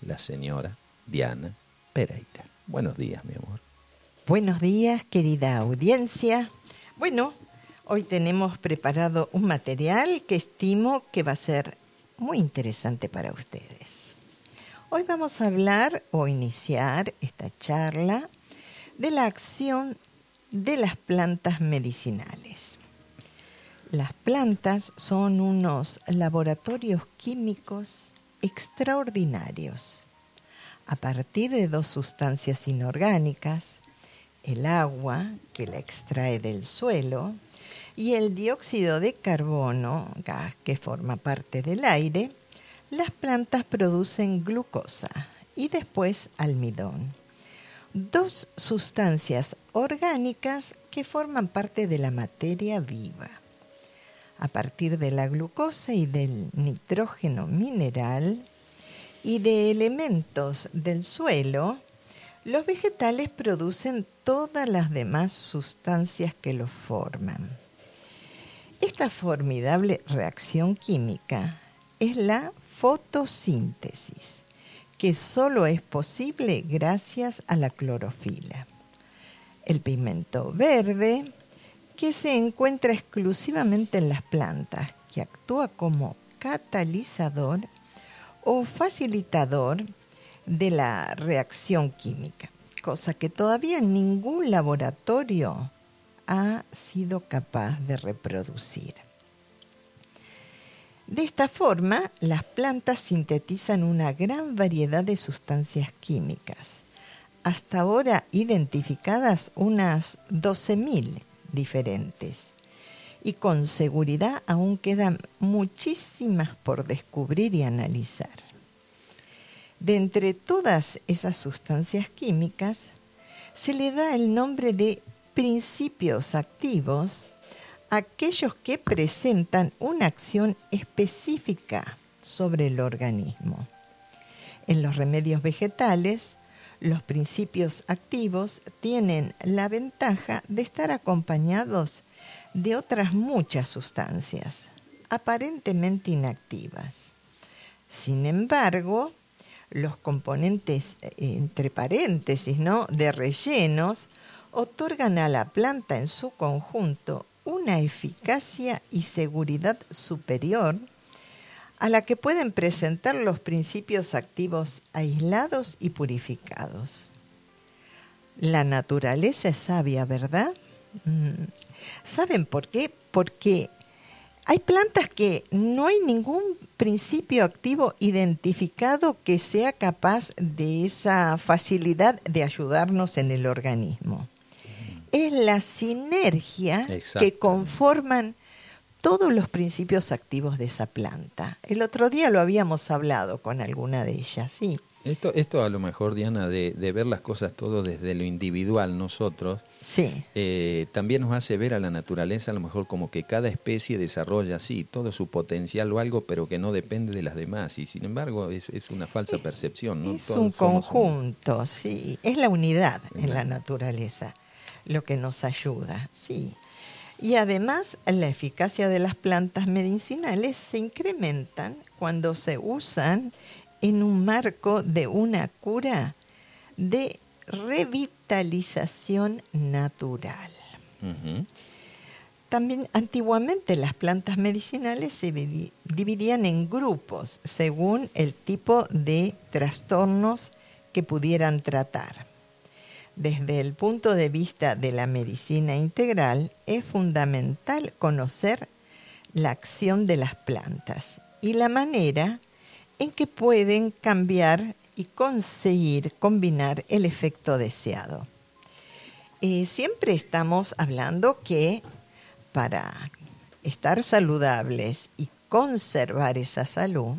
la señora Diana Pereira. Buenos días, mi amor. Buenos días, querida audiencia. Bueno, hoy tenemos preparado un material que estimo que va a ser muy interesante para ustedes. Hoy vamos a hablar o iniciar esta charla de la acción de las plantas medicinales. Las plantas son unos laboratorios químicos extraordinarios. A partir de dos sustancias inorgánicas, el agua, que la extrae del suelo, y el dióxido de carbono, gas que forma parte del aire, las plantas producen glucosa y después almidón. Dos sustancias orgánicas que forman parte de la materia viva a partir de la glucosa y del nitrógeno mineral y de elementos del suelo, los vegetales producen todas las demás sustancias que los forman. Esta formidable reacción química es la fotosíntesis, que solo es posible gracias a la clorofila. El pigmento verde que se encuentra exclusivamente en las plantas, que actúa como catalizador o facilitador de la reacción química, cosa que todavía ningún laboratorio ha sido capaz de reproducir. De esta forma, las plantas sintetizan una gran variedad de sustancias químicas, hasta ahora identificadas unas 12.000 diferentes. Y con seguridad aún quedan muchísimas por descubrir y analizar. De entre todas esas sustancias químicas, se le da el nombre de principios activos aquellos que presentan una acción específica sobre el organismo. En los remedios vegetales, los principios activos tienen la ventaja de estar acompañados de otras muchas sustancias, aparentemente inactivas. Sin embargo, los componentes, eh, entre paréntesis, ¿no? de rellenos, otorgan a la planta en su conjunto una eficacia y seguridad superior a la que pueden presentar los principios activos aislados y purificados. La naturaleza es sabia, ¿verdad? Mm. ¿Saben por qué? Porque hay plantas que no hay ningún principio activo identificado que sea capaz de esa facilidad de ayudarnos en el organismo. Es la sinergia que conforman todos los principios activos de esa planta. El otro día lo habíamos hablado con alguna de ellas, sí. Esto, esto a lo mejor, Diana, de, ver las cosas todo desde lo individual nosotros, sí. Eh, también nos hace ver a la naturaleza a lo mejor como que cada especie desarrolla, sí, todo su potencial o algo, pero que no depende de las demás. Y sin embargo es, es una falsa percepción. ¿no? Es un conjunto, sí. Es la unidad en la naturaleza lo que nos ayuda, sí. Y además, la eficacia de las plantas medicinales se incrementan cuando se usan en un marco de una cura de revitalización natural. También antiguamente las plantas medicinales se dividían en grupos según el tipo de trastornos que pudieran tratar. Desde el punto de vista de la medicina integral, es fundamental conocer la acción de las plantas y la manera en que pueden cambiar y conseguir combinar el efecto deseado. Eh, siempre estamos hablando que para estar saludables y conservar esa salud,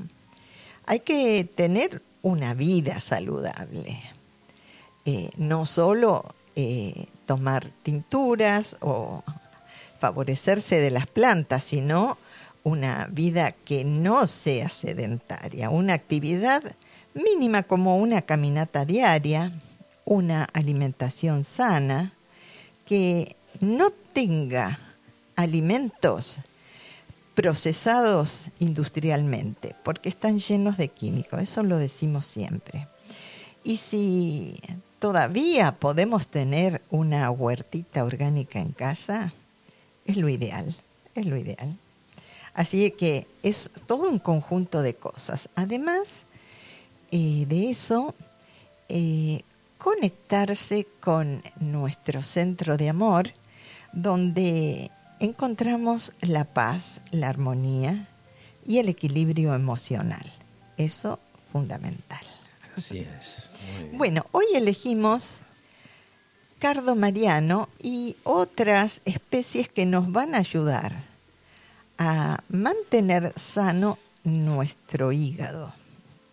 hay que tener una vida saludable. Eh, no solo eh, tomar tinturas o favorecerse de las plantas, sino una vida que no sea sedentaria, una actividad mínima como una caminata diaria, una alimentación sana, que no tenga alimentos procesados industrialmente, porque están llenos de químicos, eso lo decimos siempre. Y si todavía podemos tener una huertita orgánica en casa, es lo ideal, es lo ideal. Así que es todo un conjunto de cosas. Además eh, de eso, eh, conectarse con nuestro centro de amor, donde encontramos la paz, la armonía y el equilibrio emocional. Eso fundamental. Así es. Bueno, hoy elegimos cardo mariano y otras especies que nos van a ayudar a mantener sano nuestro hígado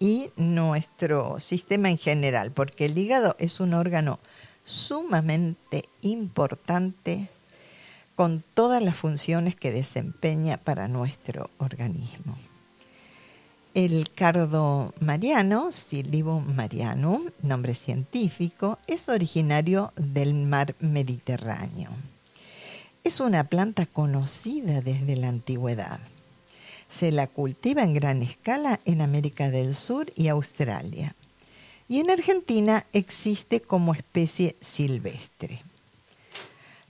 y nuestro sistema en general, porque el hígado es un órgano sumamente importante con todas las funciones que desempeña para nuestro organismo. El cardo mariano, Silibum marianum, nombre científico, es originario del mar Mediterráneo. Es una planta conocida desde la antigüedad. Se la cultiva en gran escala en América del Sur y Australia. Y en Argentina existe como especie silvestre.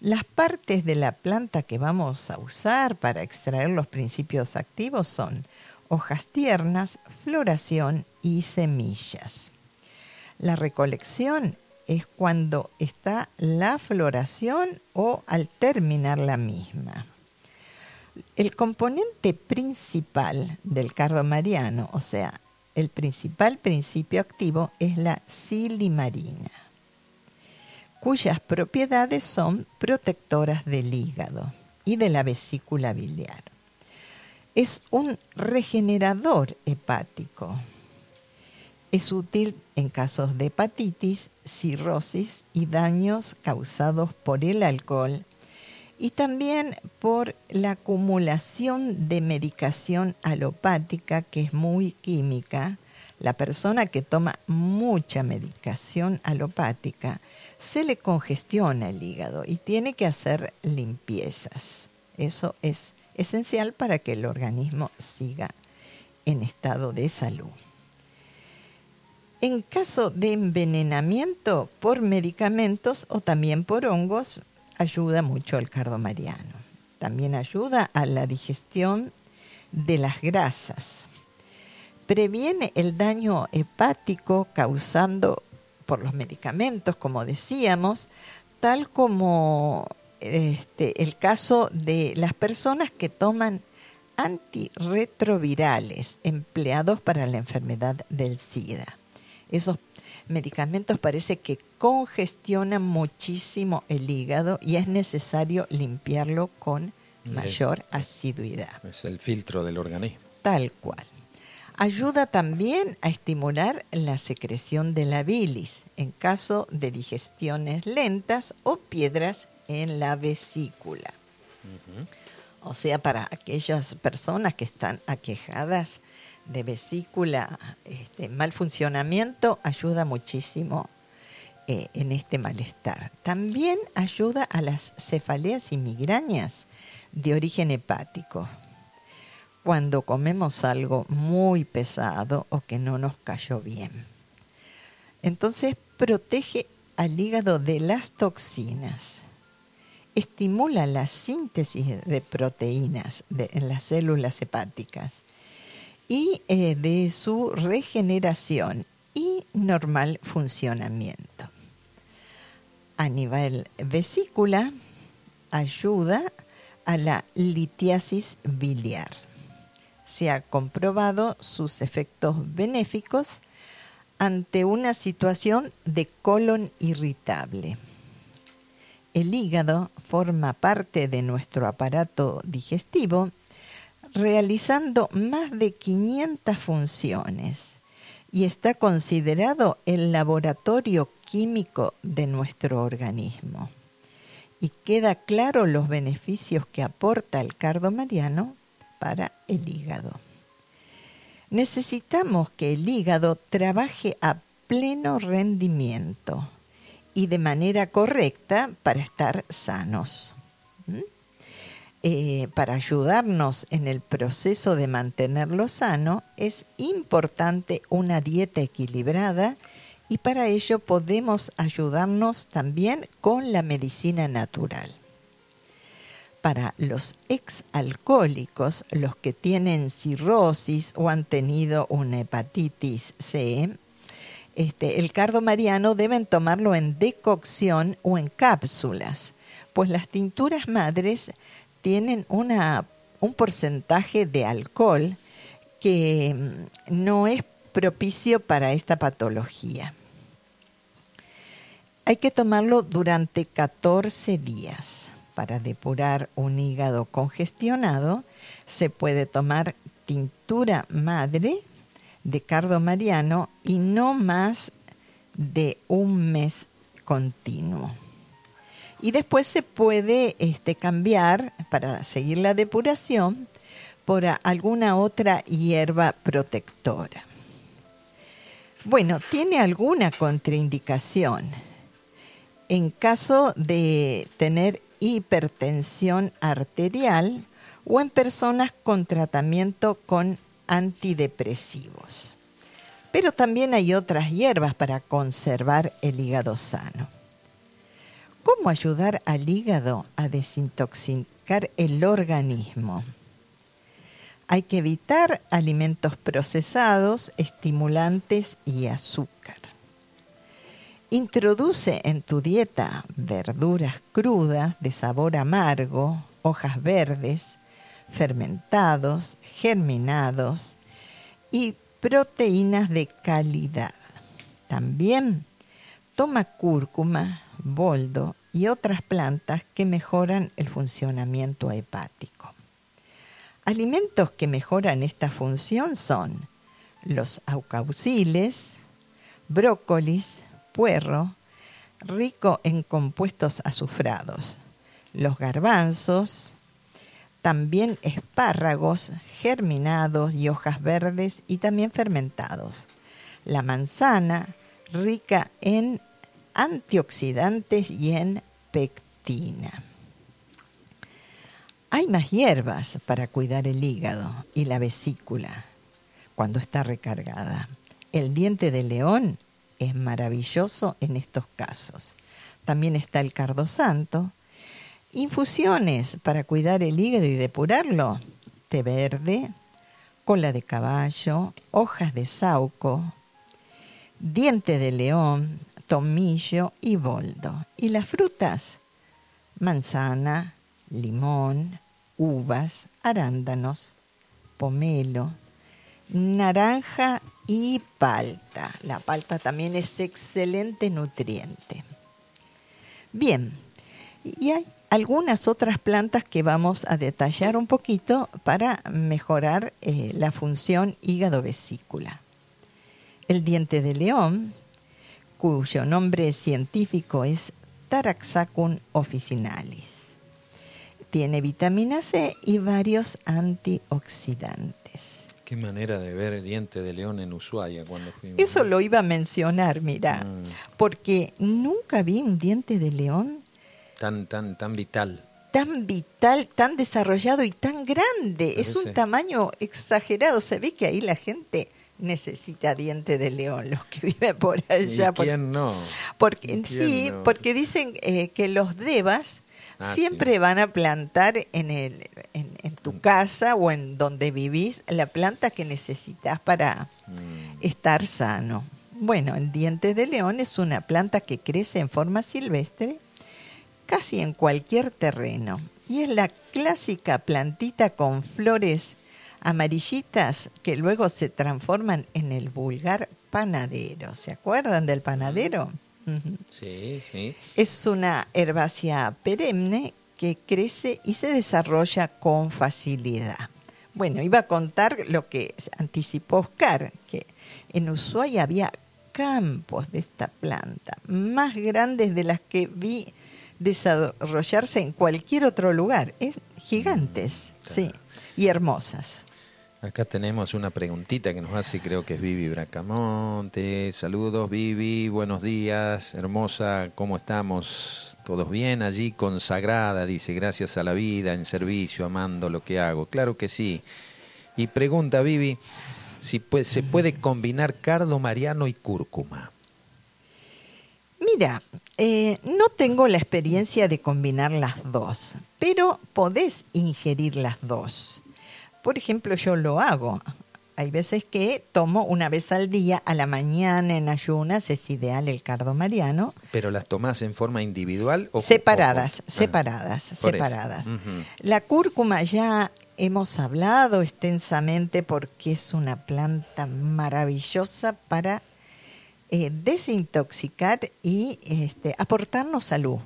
Las partes de la planta que vamos a usar para extraer los principios activos son hojas tiernas, floración y semillas. La recolección es cuando está la floración o al terminar la misma. El componente principal del cardo mariano, o sea, el principal principio activo es la silimarina, cuyas propiedades son protectoras del hígado y de la vesícula biliar es un regenerador hepático. Es útil en casos de hepatitis, cirrosis y daños causados por el alcohol y también por la acumulación de medicación alopática que es muy química. La persona que toma mucha medicación alopática se le congestiona el hígado y tiene que hacer limpiezas. Eso es esencial para que el organismo siga en estado de salud. En caso de envenenamiento por medicamentos o también por hongos, ayuda mucho el cardomariano. También ayuda a la digestión de las grasas. Previene el daño hepático causando por los medicamentos, como decíamos, tal como este, el caso de las personas que toman antirretrovirales empleados para la enfermedad del SIDA. Esos medicamentos parece que congestionan muchísimo el hígado y es necesario limpiarlo con mayor asiduidad. Es el filtro del organismo. Tal cual. Ayuda también a estimular la secreción de la bilis en caso de digestiones lentas o piedras en la vesícula. O sea, para aquellas personas que están aquejadas de vesícula, este, mal funcionamiento, ayuda muchísimo eh, en este malestar. También ayuda a las cefaleas y migrañas de origen hepático. Cuando comemos algo muy pesado o que no nos cayó bien. Entonces protege al hígado de las toxinas estimula la síntesis de proteínas en las células hepáticas y eh, de su regeneración y normal funcionamiento. A nivel vesícula, ayuda a la litiasis biliar. Se ha comprobado sus efectos benéficos ante una situación de colon irritable el hígado forma parte de nuestro aparato digestivo, realizando más de 500 funciones y está considerado el laboratorio químico de nuestro organismo. Y queda claro los beneficios que aporta el cardo mariano para el hígado. Necesitamos que el hígado trabaje a pleno rendimiento y de manera correcta para estar sanos. eh, para ayudarnos en el proceso de mantenerlo sano, es importante una dieta equilibrada y para ello podemos ayudarnos también con la medicina natural. Para los exalcohólicos, los que tienen cirrosis o han tenido una hepatitis C, este, el cardo mariano deben tomarlo en decocción o en cápsulas, pues las tinturas madres tienen una, un porcentaje de alcohol que mm, no es propicio para esta patología. Hay que tomarlo durante 14 días. Para depurar un hígado congestionado se puede tomar tintura madre de cardo mariano y no más de un mes continuo. Y después se puede este, cambiar para seguir la depuración por alguna otra hierba protectora. Bueno, tiene alguna contraindicación. En caso de tener hipertensión arterial o en personas con tratamiento con antidepresivos. Pero también hay otras hierbas para conservar el hígado sano. ¿Cómo ayudar al hígado a desintoxicar el organismo? Hay que evitar alimentos procesados, estimulantes y azúcar. Introduce en tu dieta verduras crudas de sabor amargo, hojas verdes, fermentados, germinados y proteínas de calidad. También toma cúrcuma, boldo y otras plantas que mejoran el funcionamiento hepático. Alimentos que mejoran esta función son los aucauciles, brócolis, puerro, rico en compuestos azufrados, los garbanzos, también espárragos germinados y hojas verdes y también fermentados. La manzana, rica en antioxidantes y en pectina. Hay más hierbas para cuidar el hígado y la vesícula cuando está recargada. El diente de león es maravilloso en estos casos. También está el cardo santo, Infusiones para cuidar el hígado y depurarlo. Té verde, cola de caballo, hojas de sauco, diente de león, tomillo y boldo. Y las frutas, manzana, limón, uvas, arándanos, pomelo, naranja y palta. La palta también es excelente nutriente. Bien, y hay algunas otras plantas que vamos a detallar un poquito para mejorar eh, la función hígado-vesícula. El diente de león, cuyo nombre científico es Taraxacum officinalis. Tiene vitamina C y varios antioxidantes. Qué manera de ver el diente de león en Ushuaia cuando fuimos. Eso lo iba a mencionar, mira, mm. porque nunca vi un diente de león tan, tan, tan vital. Tan vital, tan desarrollado y tan grande. Es un tamaño exagerado. Se ve que ahí la gente necesita diente de león, los que viven por allá. ¿Y quién no? Porque, sí, porque dicen eh, que los devas ah, siempre van a plantar en, el, en, tu casa o en donde vivís la planta que necesitas para mm. estar sano. Bueno, el diente de león es una planta que crece en forma silvestre casi en cualquier terreno. Y es la clásica plantita con flores amarillitas que luego se transforman en el vulgar panadero. ¿Se acuerdan del panadero? Sí, sí. Es una herbácea perenne que crece y se desarrolla con facilidad. Bueno, iba a contar lo que anticipó Oscar, que en Ushuaia había campos de esta planta, más grandes de las que vi desarrollarse en cualquier otro lugar. Es gigantes, mm, sí, y hermosas. Acá tenemos una preguntita que nos hace, creo que es Vivi Bracamonte. Saludos, Vivi, buenos días, hermosa, ¿cómo estamos? Todos bien allí, consagrada, dice, gracias a la vida, en servicio, amando lo que hago. Claro que sí. Y pregunta, Vivi, si se puede combinar cardo mariano y cúrcuma. Mira, eh, no tengo la experiencia de combinar las dos, pero podés ingerir las dos. Por ejemplo, yo lo hago. Hay veces que tomo una vez al día, a la mañana en ayunas, es ideal el cardo mariano. ¿Pero las tomás en forma individual o Separadas, ah, separadas, separadas. La cúrcuma ya hemos hablado extensamente porque es una planta maravillosa para eh, desintoxicar y este, aportarnos salud.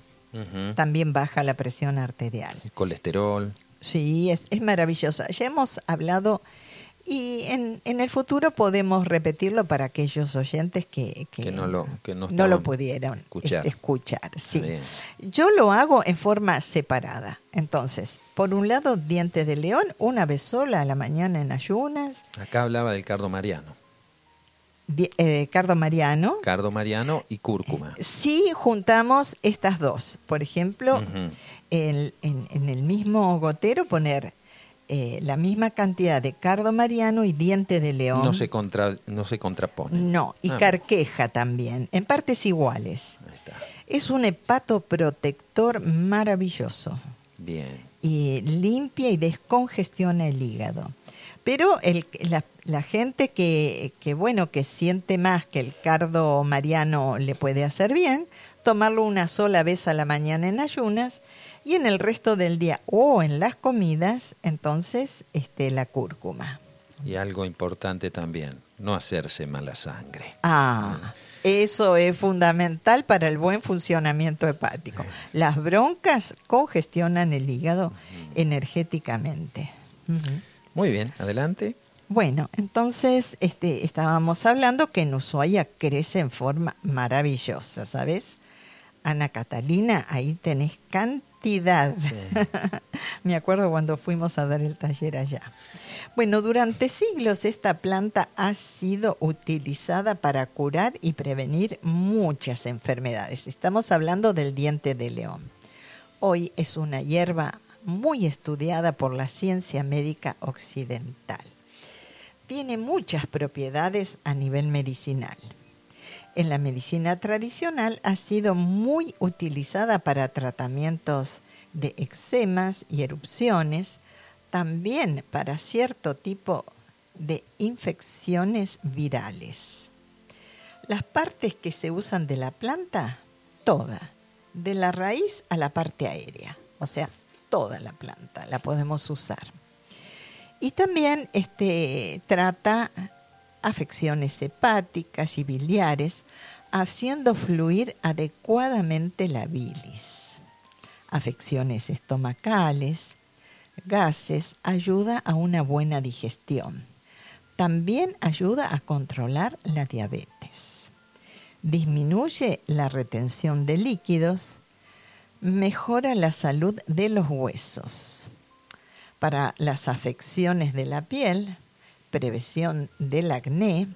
También baja la presión arterial. El colesterol. Sí, es, es maravillosa. Ya hemos hablado y en, en, el futuro podemos repetirlo para aquellos oyentes que, que, no, lo, no, lo, pudieron escuchar. sí. Yo lo hago en forma separada. Entonces, por un lado, dientes de león, una vez sola a la mañana en ayunas. Acá hablaba del cardo mariano. Eh, cardo mariano. Cardo mariano y cúrcuma. Sí, juntamos estas dos. Por ejemplo, en, en el mismo gotero poner eh, la misma cantidad de cardo mariano y diente de león. No se, contra, no se contrapone. No, y ah. carqueja también, en partes iguales. Es un hepatoprotector maravilloso. Bien. Y limpia y descongestiona el hígado. Pero el, la, la, gente que, que, bueno, que siente más que el cardo mariano le puede hacer bien, tomarlo una sola vez a la mañana en ayunas y en el resto del día o en las comidas, entonces este, la cúrcuma. Y algo importante también, no hacerse mala sangre. Ah, eso es fundamental para el buen funcionamiento hepático. Las broncas congestionan el hígado energéticamente. Muy bien, adelante. Bueno, entonces este, estábamos hablando que en Ushuaia crece en forma maravillosa, ¿sabes? Ana Catalina, ahí tenés cantidad Me acuerdo cuando fuimos a dar el taller allá. Bueno, durante siglos esta planta ha sido utilizada para curar y prevenir muchas enfermedades. Estamos hablando del diente de león. Hoy es una hierba muy estudiada por la ciencia médica occidental. Tiene muchas propiedades a nivel medicinal en la medicina tradicional ha sido muy utilizada para tratamientos de eczemas y erupciones, también para cierto tipo de infecciones virales. Las partes que se usan de la planta, toda, de la raíz a la parte aérea, o sea, toda la planta la podemos usar. Y también este, trata afecciones hepáticas y biliares, haciendo fluir adecuadamente la bilis. Afecciones estomacales, gases, ayuda a una buena digestión. También ayuda a controlar la diabetes. Disminuye la retención de líquidos, mejora la salud de los huesos. Para las afecciones de la piel, prevención del acné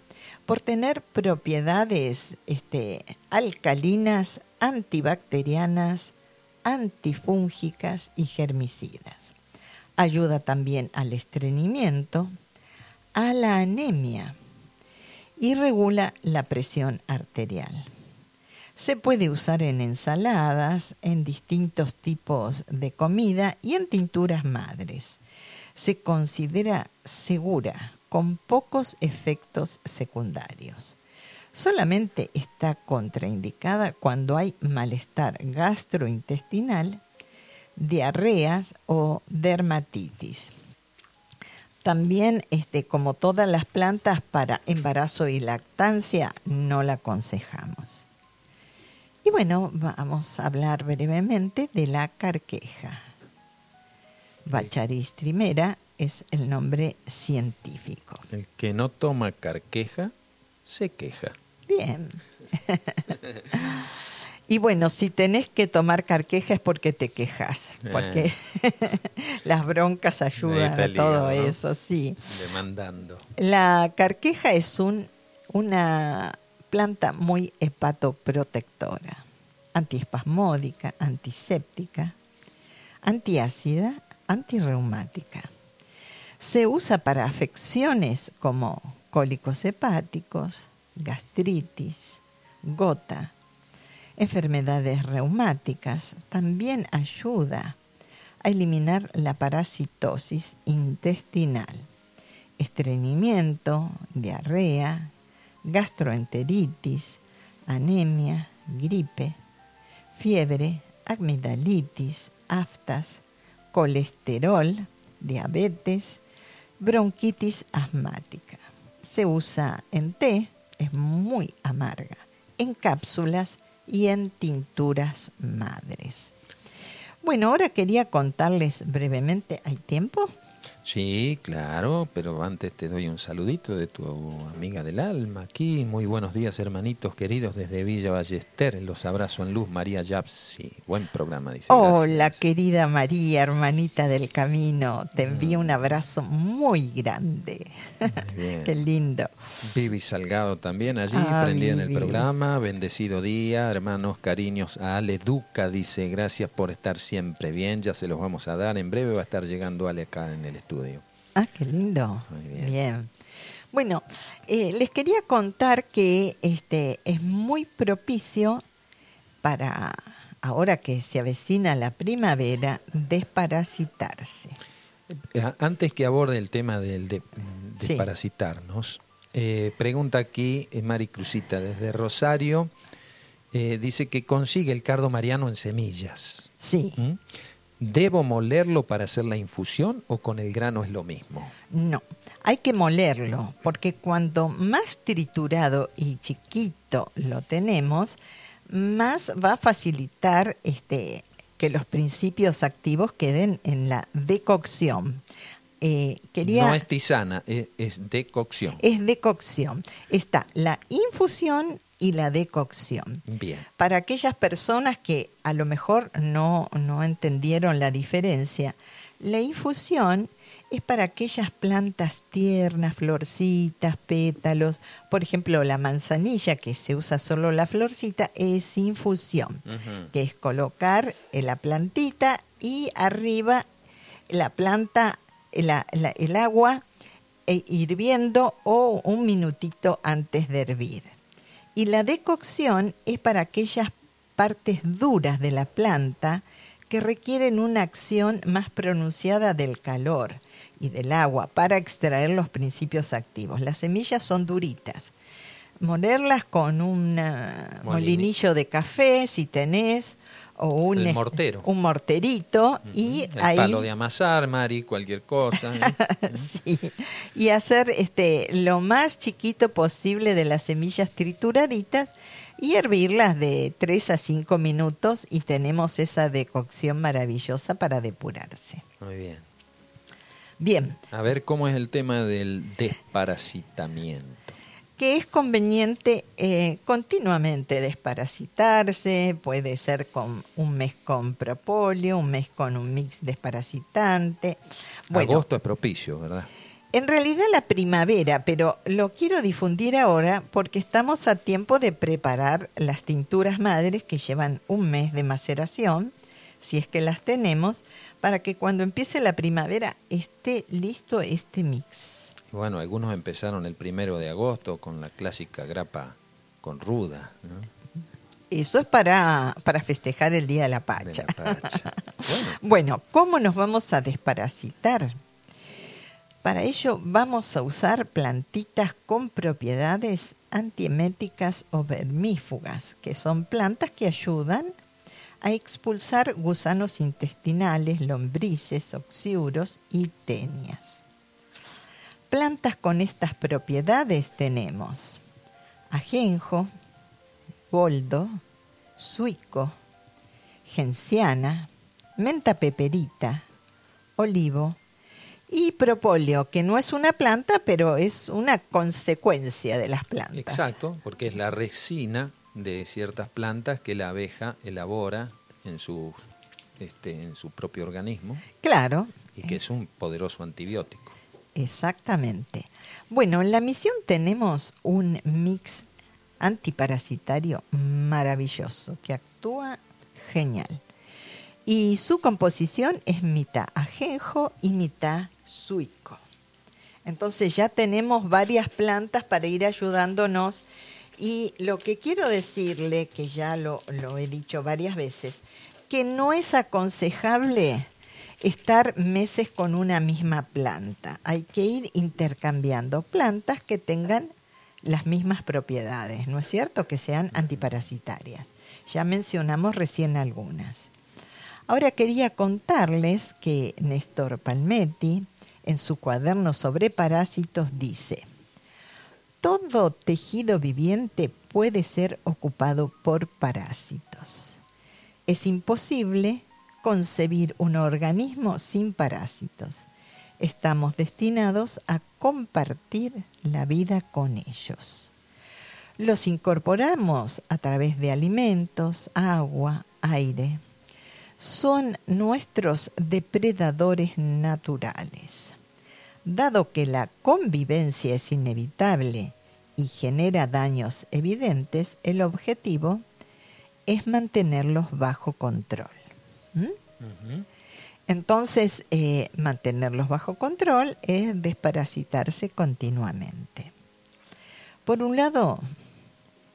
por tener propiedades este, alcalinas, antibacterianas, antifúngicas y germicidas. Ayuda también al estreñimiento, a la anemia y regula la presión arterial. Se puede usar en ensaladas, en distintos tipos de comida y en tinturas madres. Se considera segura con pocos efectos secundarios. Solamente está contraindicada cuando hay malestar gastrointestinal, diarreas o dermatitis. También, este, como todas las plantas para embarazo y lactancia, no la aconsejamos. Y bueno, vamos a hablar brevemente de la carqueja. Bacharis trimera es el nombre científico. El que no toma carqueja se queja. Bien. y bueno, si tenés que tomar carqueja es porque te quejas, porque eh. las broncas ayudan a todo eso, sí. Demandando. La carqueja es un, una planta muy hepatoprotectora. antiespasmódica, antiséptica, antiácida, antirreumática. Se usa para afecciones como cólicos hepáticos, gastritis, gota, enfermedades reumáticas. También ayuda a eliminar la parasitosis intestinal, estreñimiento, diarrea, gastroenteritis, anemia, gripe, fiebre, amigdalitis, aftas, colesterol, diabetes, bronquitis asmática. Se usa en té, es muy amarga, en cápsulas y en tinturas madres. Bueno, ahora quería contarles brevemente, ¿hay tiempo? Sí, claro, pero antes te doy un saludito de tu amiga del alma aquí. Muy buenos días, hermanitos queridos desde Villa Ballester. Los abrazo en luz, María Yapsi. Buen programa, dice. Hola, querida María, hermanita del camino. Te envío un abrazo muy grande. Qué lindo. Vivi Salgado también allí, ah, prendida en el programa. Bendecido día, hermanos, cariños a Ale Duca. Dice, gracias por estar siempre bien. Ya se los vamos a dar. En breve va a estar llegando Ale acá en el estudio. Ah, qué lindo. bien. Bueno, eh, les quería contar que este es muy propicio para ahora que se avecina la primavera desparasitarse. Eh, antes que aborde el tema del de, desparasitarnos, eh, pregunta aquí Mari Cruzita desde Rosario. dice que consigue el cardo mariano en semillas. Sí. ¿Mm? ¿Debo molerlo para hacer la infusión o con el grano es lo mismo? No, hay que molerlo, porque cuando más triturado y chiquito lo tenemos, más va a facilitar este, que los principios activos queden en la decocción. Eh, quería, no es tisana, es, es decocción. Es decocción. Está la infusión y la decocción. Bien. Para aquellas personas que a lo mejor no, no entendieron la diferencia, la infusión es para aquellas plantas tiernas, florcitas, pétalos. Por ejemplo, la manzanilla, que se usa solo la florcita, es infusión, que es colocar la plantita y arriba la planta, el agua eh, hirviendo o un minutito antes de hervir. Y la decocción es para aquellas partes duras de la planta que requieren una acción más pronunciada del calor y del agua para extraer los principios activos. Las semillas son duritas. Molerlas con un molinillo de café, si tenés, o un, mortero. un morterito y el ahí palo de amasar, Mari, cualquier cosa. ¿eh? sí. Y hacer este lo más chiquito posible de las semillas trituraditas y hervirlas de 3 a 5 minutos y tenemos esa decocción maravillosa para depurarse. Muy bien. Bien. A ver cómo es el tema del desparasitamiento que es conveniente eh, continuamente desparasitarse, puede ser con un mes con propóleo, un mes con un mix desparasitante. Bueno, Agosto es propicio, ¿verdad? En realidad la primavera, pero lo quiero difundir ahora porque estamos a tiempo de preparar las tinturas madres que llevan un mes de maceración, si es que las tenemos, para que cuando empiece la primavera esté listo este mix. Bueno, algunos empezaron el primero de agosto con la clásica grapa con ruda. Eso es para, para festejar el Día de la Pacha. bueno. ¿cómo nos vamos a desparasitar? Para ello vamos a usar plantitas con propiedades antieméticas o vermífugas, que son plantas que ayudan a expulsar gusanos intestinales, lombrices, oxiuros y tenias. Plantas con estas propiedades tenemos ajenjo, boldo, suico, genciana, menta peperita, olivo y propóleo, que no es una planta, pero es una consecuencia de las plantas. Exacto, porque es la resina de ciertas plantas que la abeja elabora en su, este, en su propio organismo. Claro. Y que es un poderoso antibiótico. Exactamente. Bueno, en la misión tenemos un mix antiparasitario maravilloso que actúa genial. Y su composición es mitad ajenjo y mitad suico. Entonces ya tenemos varias plantas para ir ayudándonos. Y lo que quiero decirle, que ya lo, lo he dicho varias veces, que no es aconsejable estar meses con una misma planta. Hay que ir intercambiando plantas que tengan las mismas propiedades, ¿no es cierto? Que sean antiparasitarias. Ya mencionamos recién algunas. Ahora quería contarles que Néstor Palmetti, en su cuaderno sobre parásitos, dice, todo tejido viviente puede ser ocupado por parásitos. Es imposible concebir un organismo sin parásitos. Estamos destinados a compartir la vida con ellos. Los incorporamos a través de alimentos, agua, aire. Son nuestros depredadores naturales. Dado que la convivencia es inevitable y genera daños evidentes, el objetivo es mantenerlos bajo control. Entonces, eh, mantenerlos bajo control es desparasitarse continuamente. Por un lado,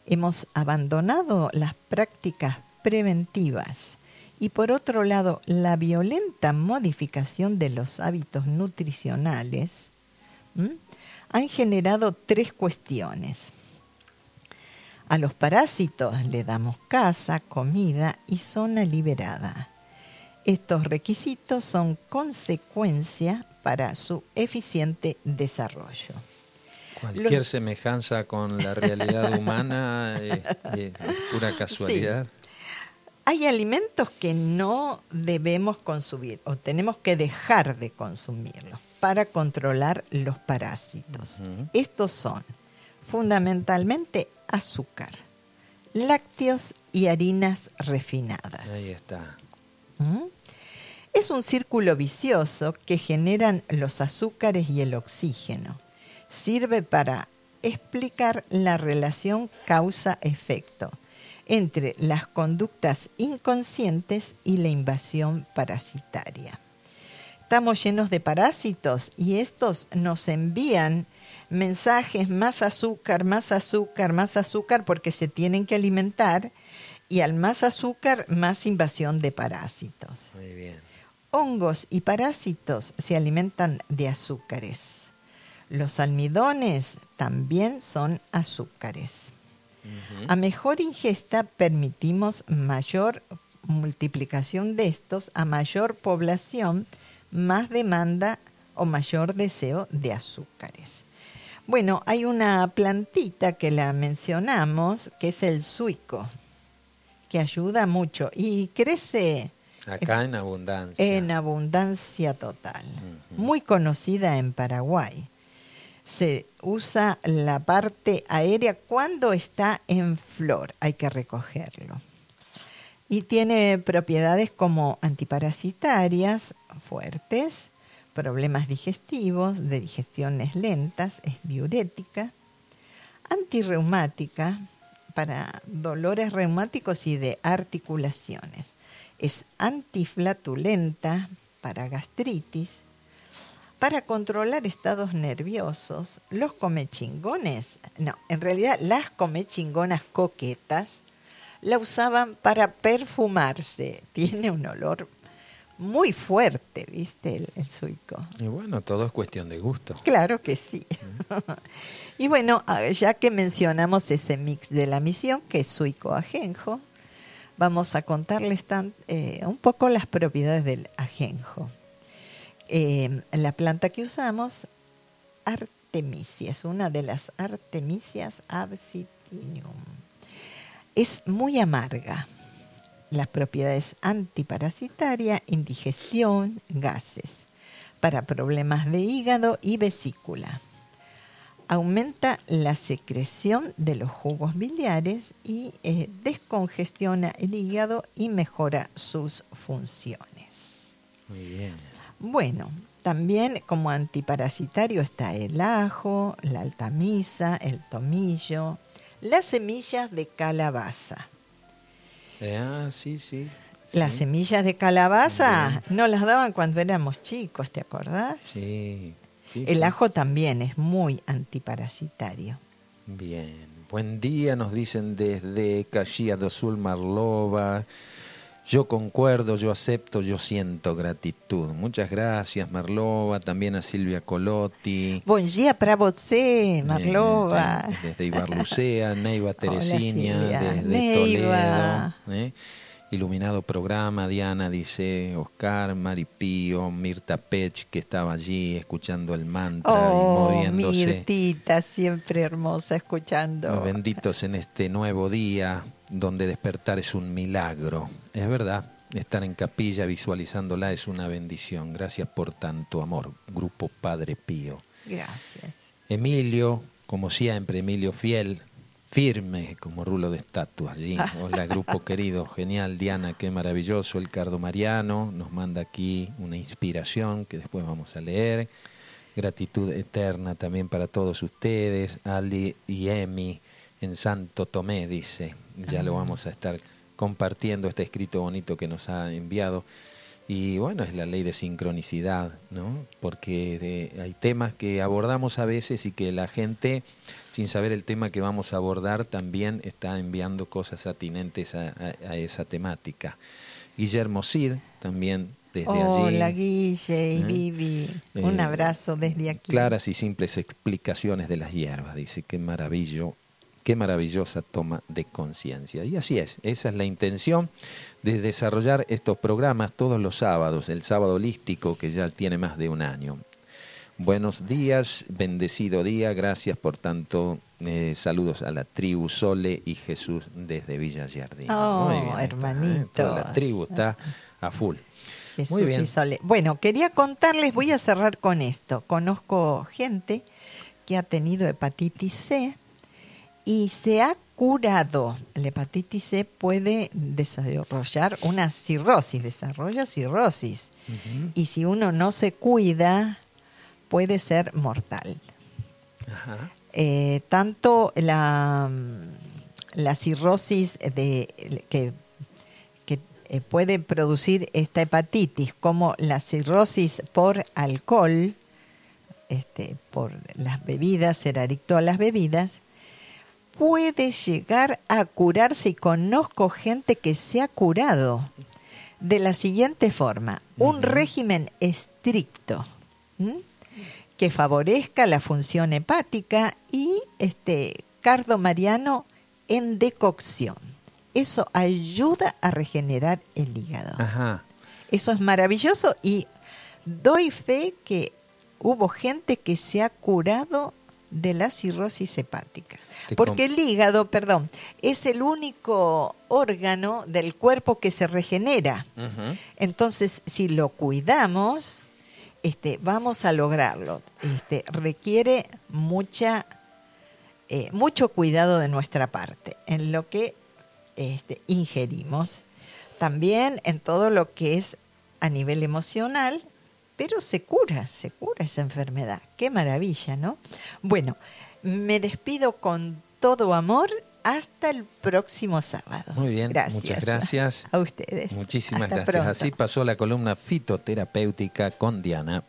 hemos abandonado las prácticas preventivas y por otro lado, la violenta modificación de los hábitos nutricionales han generado tres cuestiones. A los parásitos le damos casa, comida y zona liberada. Estos requisitos son consecuencia para su eficiente desarrollo. Cualquier semejanza con la realidad humana es, pura casualidad. Hay alimentos que no debemos consumir o tenemos que dejar de consumirlos para controlar los parásitos. Estos son fundamentalmente azúcar, lácteos y harinas refinadas. Ahí está. ¿Mm? Es un círculo vicioso que generan los azúcares y el oxígeno. Sirve para explicar la relación causa-efecto entre las conductas inconscientes y la invasión parasitaria. Estamos llenos de parásitos y estos nos envían mensajes, más azúcar, más azúcar, más azúcar, porque se tienen que alimentar, y al más azúcar, más invasión de parásitos. Muy bien. Hongos y parásitos se alimentan de azúcares. Los almidones también son azúcares. A mejor ingesta permitimos mayor multiplicación de estos, a mayor población, más demanda o mayor deseo de azúcares. Bueno, hay una plantita que la mencionamos, que es el suico, que ayuda mucho y crece acá en abundancia. En abundancia total. Muy conocida en Paraguay. Se usa la parte aérea cuando está en flor, hay que recogerlo. Y tiene propiedades como antiparasitarias fuertes, problemas digestivos, de digestiones lentas, es diurética, antirreumática para dolores reumáticos y de articulaciones, es antiflatulenta para gastritis, para controlar estados nerviosos, los comechingones, no, en realidad las comechingonas coquetas la usaban para perfumarse, tiene un olor muy fuerte, ¿viste? El, suico. Y bueno, todo es cuestión de gusto. Claro que sí. y bueno, ya que mencionamos ese mix de la misión, que es suico ajenjo, vamos a contarles tan, eh, un poco las propiedades del ajenjo. Eh, la planta que usamos, Artemisia, es una de las Artemisias absitinium. Es muy amarga las propiedades antiparasitaria, indigestión, gases, para problemas de hígado y vesícula. Aumenta la secreción de los jugos biliares y eh, descongestiona el hígado y mejora sus funciones. Muy bien. Bueno, también como antiparasitario está el ajo, la altamisa, el tomillo, las semillas de calabaza. Eh, ah, sí, sí. Las sí. semillas de calabaza no las daban cuando éramos chicos, ¿te acordás? Sí. sí, El sí. ajo también es muy antiparasitario. Bien. Buen día, nos dicen desde Caxias do Sul Marlova. Yo concuerdo, yo acepto, yo siento gratitud. Muchas gracias, Marlova. También a Silvia Colotti. Buen día para você, Marlova. Eh, desde Ibarlucea, Neiva Teresina, desde Neiva. Toledo. ¿eh? Iluminado programa, Diana dice, Oscar, Maripío, Mirta Pech, que estaba allí escuchando el mantra Oh, y moviéndose. Mirtita, siempre hermosa escuchando. Los benditos en este nuevo día donde despertar es un milagro. Es verdad, estar en capilla visualizándola es una bendición. Gracias por tanto amor. Grupo Padre Pío. Gracias. Emilio, como siempre, Emilio fiel, firme como rulo de estatua allí. Hola, grupo querido, genial, Diana, qué maravilloso. El Cardo Mariano nos manda aquí una inspiración que después vamos a leer. Gratitud eterna también para todos ustedes. Ali y Emi en Santo Tomé, dice. Ya lo vamos a estar compartiendo este escrito bonito que nos ha enviado. Y bueno, es la ley de sincronicidad, ¿no? Porque de- hay temas que abordamos a veces y que la gente, sin saber el tema que vamos a abordar, también está enviando cosas atinentes a, a- a esa temática. Guillermo Cid, también desde Hola, allí. Guille y ¿eh? Vivi. Un Eh, abrazo desde aquí. Claras y simples explicaciones de las hierbas, dice, qué maravillo, qué maravillosa toma de conciencia. Y así es, esa es la intención de desarrollar estos programas todos los sábados, el sábado holístico que ya tiene más de un año. Buenos días, bendecido día, gracias por tanto. eh, saludos a la tribu Sole y Jesús desde Villa Giardino. Oh, Muy bien, ahí está, ¿eh? Toda la tribu está a full. Jesús Muy bien. y Sole. Bueno, quería contarles, voy a cerrar con esto. Conozco gente que ha tenido hepatitis C y se ha curado. La hepatitis C puede desarrollar una cirrosis, desarrolla cirrosis. Y si uno no se cuida, puede ser mortal. Ajá. Eh, tanto la, la cirrosis de, que, que eh, puede producir esta hepatitis como la cirrosis por alcohol, este, por las bebidas, ser adicto a las bebidas, puede llegar a curarse y conozco gente que se ha curado de la siguiente forma, un régimen estricto. ¿m? que favorezca la función hepática y este cardo mariano en decocción. Eso ayuda a regenerar el hígado. Ajá. Eso es maravilloso y doy fe que hubo gente que se ha curado de la cirrosis hepática. Porque el hígado, perdón, es el único órgano del cuerpo que se regenera. Entonces, si lo cuidamos, este, vamos a lograrlo. Este, requiere mucha, eh, mucho cuidado de nuestra parte en lo que este, ingerimos, también en todo lo que es a nivel emocional, pero se cura, se cura esa enfermedad. Qué maravilla, ¿no? Bueno, me despido con todo amor. Hasta el próximo sábado. Muy bien, gracias. muchas gracias. A ustedes. Muchísimas Hasta gracias. pronto. Así pasó la columna fitoterapéutica con Diana